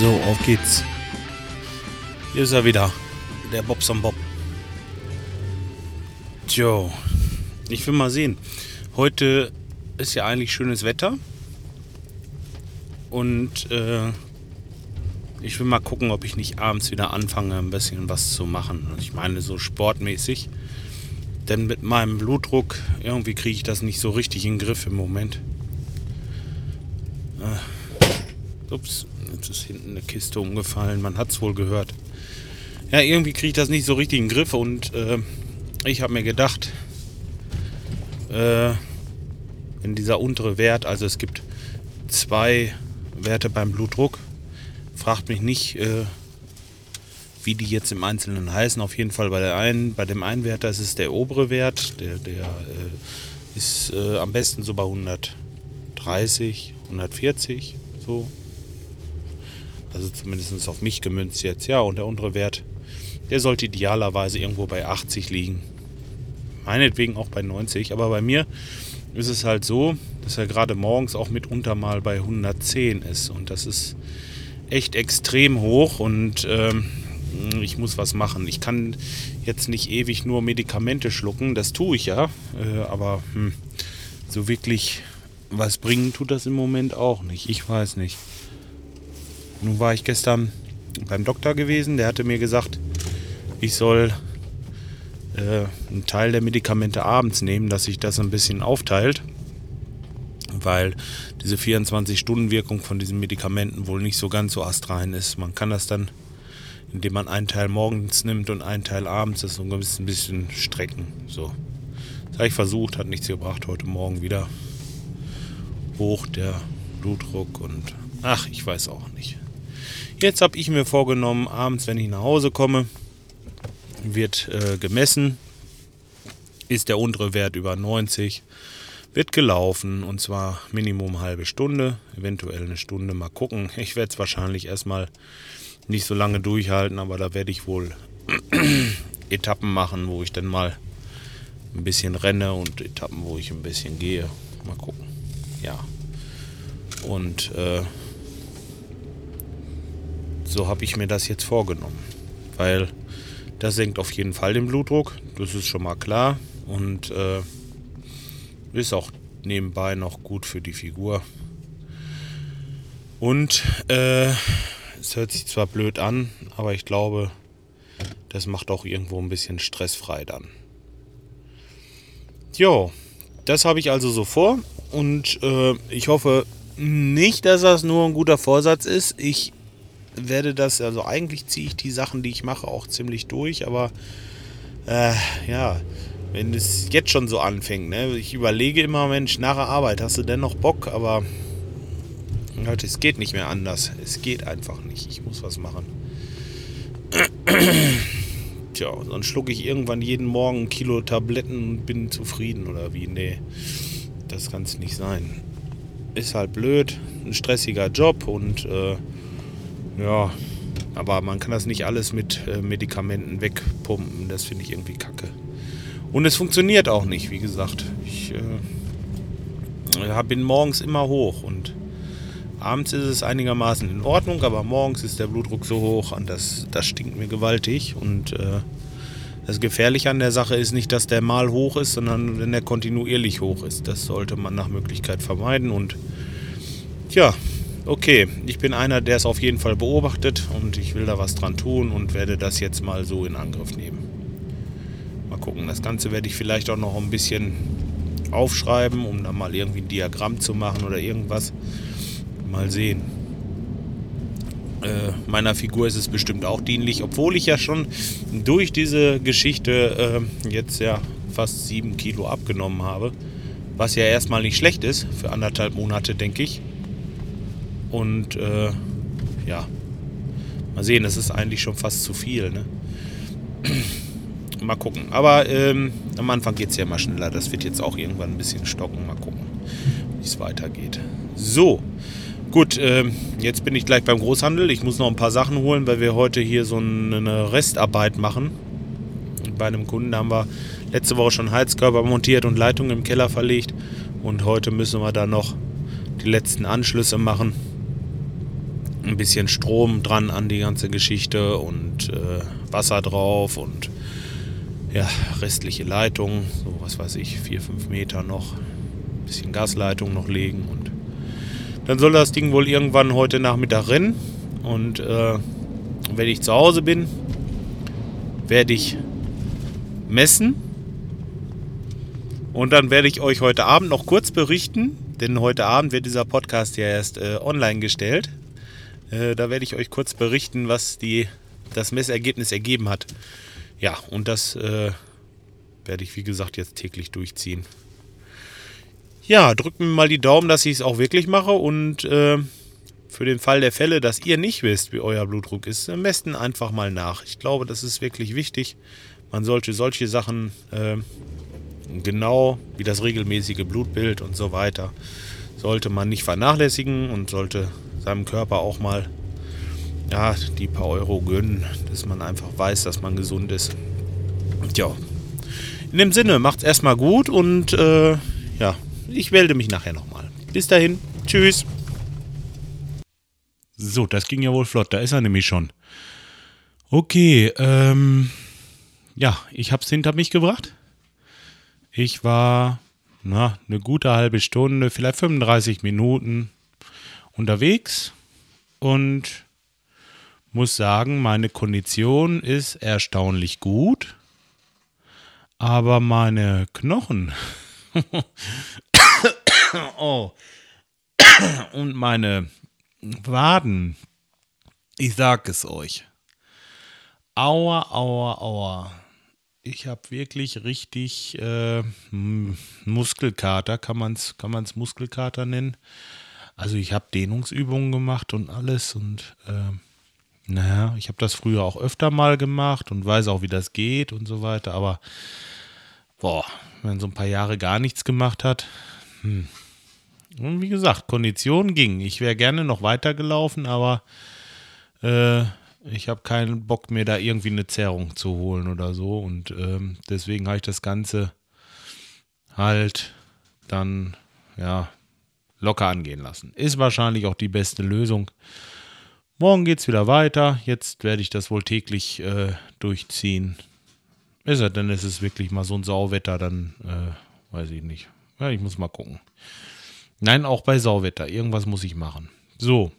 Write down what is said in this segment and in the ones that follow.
So, auf geht's. Hier ist er wieder, der Bobson Bob. Tjo, ich will mal sehen. Heute ist ja eigentlich schönes Wetter. Und äh, ich will mal gucken, ob ich nicht abends wieder anfange, ein bisschen was zu machen. Ich meine, so sportmäßig. Denn mit meinem Blutdruck, irgendwie kriege ich das nicht so richtig in den Griff im Moment. Äh, ups, jetzt ist hinten eine Kiste umgefallen. Man hat es wohl gehört. Ja, irgendwie kriege ich das nicht so richtig in den Griff. Und äh, ich habe mir gedacht, äh, wenn dieser untere Wert, also es gibt zwei Werte beim Blutdruck, fragt mich nicht, äh, wie die jetzt im Einzelnen heißen. Auf jeden Fall bei, der einen, bei dem einen Wert, das ist der obere Wert, der, der äh, ist äh, am besten so bei 130, 140, so. Also zumindest auf mich gemünzt jetzt, ja. Und der untere Wert, der sollte idealerweise irgendwo bei 80 liegen. Meinetwegen auch bei 90, aber bei mir ist es halt so, dass er gerade morgens auch mitunter mal bei 110 ist. Und das ist echt extrem hoch und ähm, ich muss was machen. Ich kann jetzt nicht ewig nur Medikamente schlucken, das tue ich ja, äh, aber hm, so wirklich was bringen tut das im Moment auch nicht. Ich weiß nicht. Nun war ich gestern beim Doktor gewesen, der hatte mir gesagt, ich soll äh, einen Teil der Medikamente abends nehmen, dass sich das ein bisschen aufteilt, weil diese 24-Stunden-Wirkung von diesen Medikamenten wohl nicht so ganz so astrein ist. Man kann das dann indem man einen Teil morgens nimmt und einen Teil abends, das so ein bisschen, strecken. So. Das habe ich versucht, hat nichts gebracht. Heute Morgen wieder hoch der Blutdruck und ach, ich weiß auch nicht. Jetzt habe ich mir vorgenommen, abends, wenn ich nach Hause komme, wird äh, gemessen, ist der untere Wert über 90, wird gelaufen und zwar Minimum halbe Stunde, eventuell eine Stunde, mal gucken. Ich werde es wahrscheinlich erstmal nicht so lange durchhalten, aber da werde ich wohl Etappen machen, wo ich dann mal ein bisschen renne und Etappen, wo ich ein bisschen gehe. Mal gucken. Ja. Und äh, so habe ich mir das jetzt vorgenommen. Weil das senkt auf jeden Fall den Blutdruck. Das ist schon mal klar. Und äh, ist auch nebenbei noch gut für die Figur. Und äh, es hört sich zwar blöd an, aber ich glaube, das macht auch irgendwo ein bisschen stressfrei dann. Jo, das habe ich also so vor und äh, ich hoffe nicht, dass das nur ein guter Vorsatz ist. Ich werde das, also eigentlich ziehe ich die Sachen, die ich mache, auch ziemlich durch, aber äh, ja, wenn es jetzt schon so anfängt, ne? ich überlege immer, Mensch, nach der Arbeit hast du denn noch Bock, aber Leute, es geht nicht mehr anders. Es geht einfach nicht. Ich muss was machen. Tja, sonst schlucke ich irgendwann jeden Morgen ein Kilo Tabletten und bin zufrieden oder wie? Nee, das kann es nicht sein. Ist halt blöd, ein stressiger Job und äh, ja, aber man kann das nicht alles mit äh, Medikamenten wegpumpen. Das finde ich irgendwie kacke. Und es funktioniert auch nicht, wie gesagt. Ich äh, bin morgens immer hoch und Abends ist es einigermaßen in Ordnung, aber morgens ist der Blutdruck so hoch und das, das stinkt mir gewaltig. Und äh, das Gefährliche an der Sache ist nicht, dass der mal hoch ist, sondern wenn der kontinuierlich hoch ist. Das sollte man nach Möglichkeit vermeiden. Und ja, okay, ich bin einer, der es auf jeden Fall beobachtet und ich will da was dran tun und werde das jetzt mal so in Angriff nehmen. Mal gucken, das Ganze werde ich vielleicht auch noch ein bisschen aufschreiben, um da mal irgendwie ein Diagramm zu machen oder irgendwas. Mal sehen. Äh, meiner Figur ist es bestimmt auch dienlich, obwohl ich ja schon durch diese Geschichte äh, jetzt ja fast sieben Kilo abgenommen habe. Was ja erstmal nicht schlecht ist für anderthalb Monate, denke ich. Und äh, ja, mal sehen, das ist eigentlich schon fast zu viel. Ne? mal gucken. Aber ähm, am Anfang geht es ja mal schneller. Das wird jetzt auch irgendwann ein bisschen stocken. Mal gucken, wie es weitergeht. So. Gut, äh, jetzt bin ich gleich beim Großhandel. Ich muss noch ein paar Sachen holen, weil wir heute hier so eine Restarbeit machen. Bei einem Kunden haben wir letzte Woche schon Heizkörper montiert und Leitungen im Keller verlegt. Und heute müssen wir da noch die letzten Anschlüsse machen. Ein bisschen Strom dran an die ganze Geschichte und äh, Wasser drauf und ja, restliche Leitungen, so was weiß ich, 4, 5 Meter noch. Ein bisschen Gasleitung noch legen und dann soll das Ding wohl irgendwann heute Nachmittag rennen. Und äh, wenn ich zu Hause bin, werde ich messen. Und dann werde ich euch heute Abend noch kurz berichten, denn heute Abend wird dieser Podcast ja erst äh, online gestellt. Äh, da werde ich euch kurz berichten, was die, das Messergebnis ergeben hat. Ja, und das äh, werde ich, wie gesagt, jetzt täglich durchziehen. Ja, drückt mir mal die Daumen, dass ich es auch wirklich mache und äh, für den Fall der Fälle, dass ihr nicht wisst, wie euer Blutdruck ist, am besten einfach mal nach. Ich glaube, das ist wirklich wichtig. Man sollte solche Sachen äh, genau wie das regelmäßige Blutbild und so weiter sollte man nicht vernachlässigen und sollte seinem Körper auch mal ja, die paar Euro gönnen, dass man einfach weiß, dass man gesund ist. Ja, in dem Sinne, macht's erstmal gut und äh, ja, ich melde mich nachher nochmal. Bis dahin, tschüss. So, das ging ja wohl flott, da ist er nämlich schon. Okay, ähm, ja, ich hab's hinter mich gebracht. Ich war, na, eine gute halbe Stunde, vielleicht 35 Minuten unterwegs und muss sagen, meine Kondition ist erstaunlich gut, aber meine Knochen oh. Und meine Waden. Ich sag es euch. Aua, aua, aua. Ich habe wirklich richtig äh, Muskelkater, kann man es kann man's Muskelkater nennen. Also ich habe Dehnungsübungen gemacht und alles und äh, naja, ich habe das früher auch öfter mal gemacht und weiß auch, wie das geht und so weiter, aber boah, wenn man so ein paar Jahre gar nichts gemacht hat, hm. Und wie gesagt, Kondition ging. Ich wäre gerne noch weitergelaufen, aber äh, ich habe keinen Bock mir da irgendwie eine Zerrung zu holen oder so. Und ähm, deswegen habe ich das Ganze halt dann ja locker angehen lassen. Ist wahrscheinlich auch die beste Lösung. Morgen geht es wieder weiter. Jetzt werde ich das wohl täglich äh, durchziehen. Ist er denn, ist es wirklich mal so ein Sauwetter, dann äh, weiß ich nicht. Ja, ich muss mal gucken. Nein, auch bei Sauwetter. Irgendwas muss ich machen. So,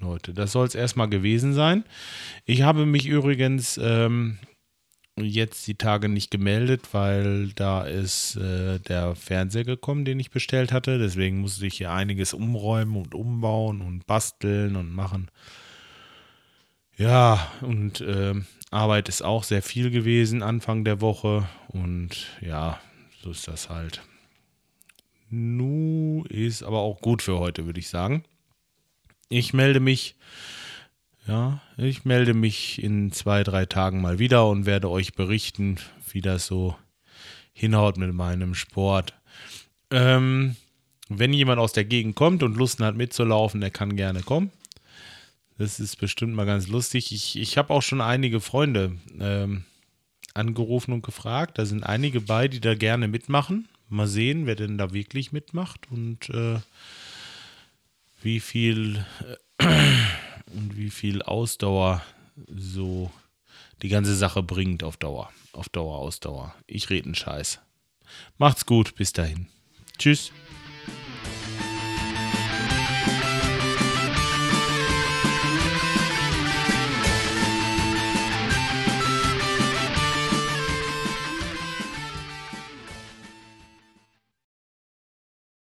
Leute, das soll es erstmal gewesen sein. Ich habe mich übrigens ähm, jetzt die Tage nicht gemeldet, weil da ist äh, der Fernseher gekommen, den ich bestellt hatte. Deswegen musste ich hier einiges umräumen und umbauen und basteln und machen. Ja, und äh, Arbeit ist auch sehr viel gewesen Anfang der Woche. Und ja, so ist das halt. Nu ist aber auch gut für heute, würde ich sagen. Ich melde mich, ja, ich melde mich in zwei, drei Tagen mal wieder und werde euch berichten, wie das so hinhaut mit meinem Sport. Ähm, wenn jemand aus der Gegend kommt und Lust hat mitzulaufen, der kann gerne kommen. Das ist bestimmt mal ganz lustig. Ich, ich habe auch schon einige Freunde ähm, angerufen und gefragt. Da sind einige bei, die da gerne mitmachen. Mal sehen, wer denn da wirklich mitmacht und äh, wie viel äh, und wie viel Ausdauer so die ganze Sache bringt auf Dauer. Auf Dauer, Ausdauer. Ich rede einen Scheiß. Macht's gut, bis dahin. Tschüss.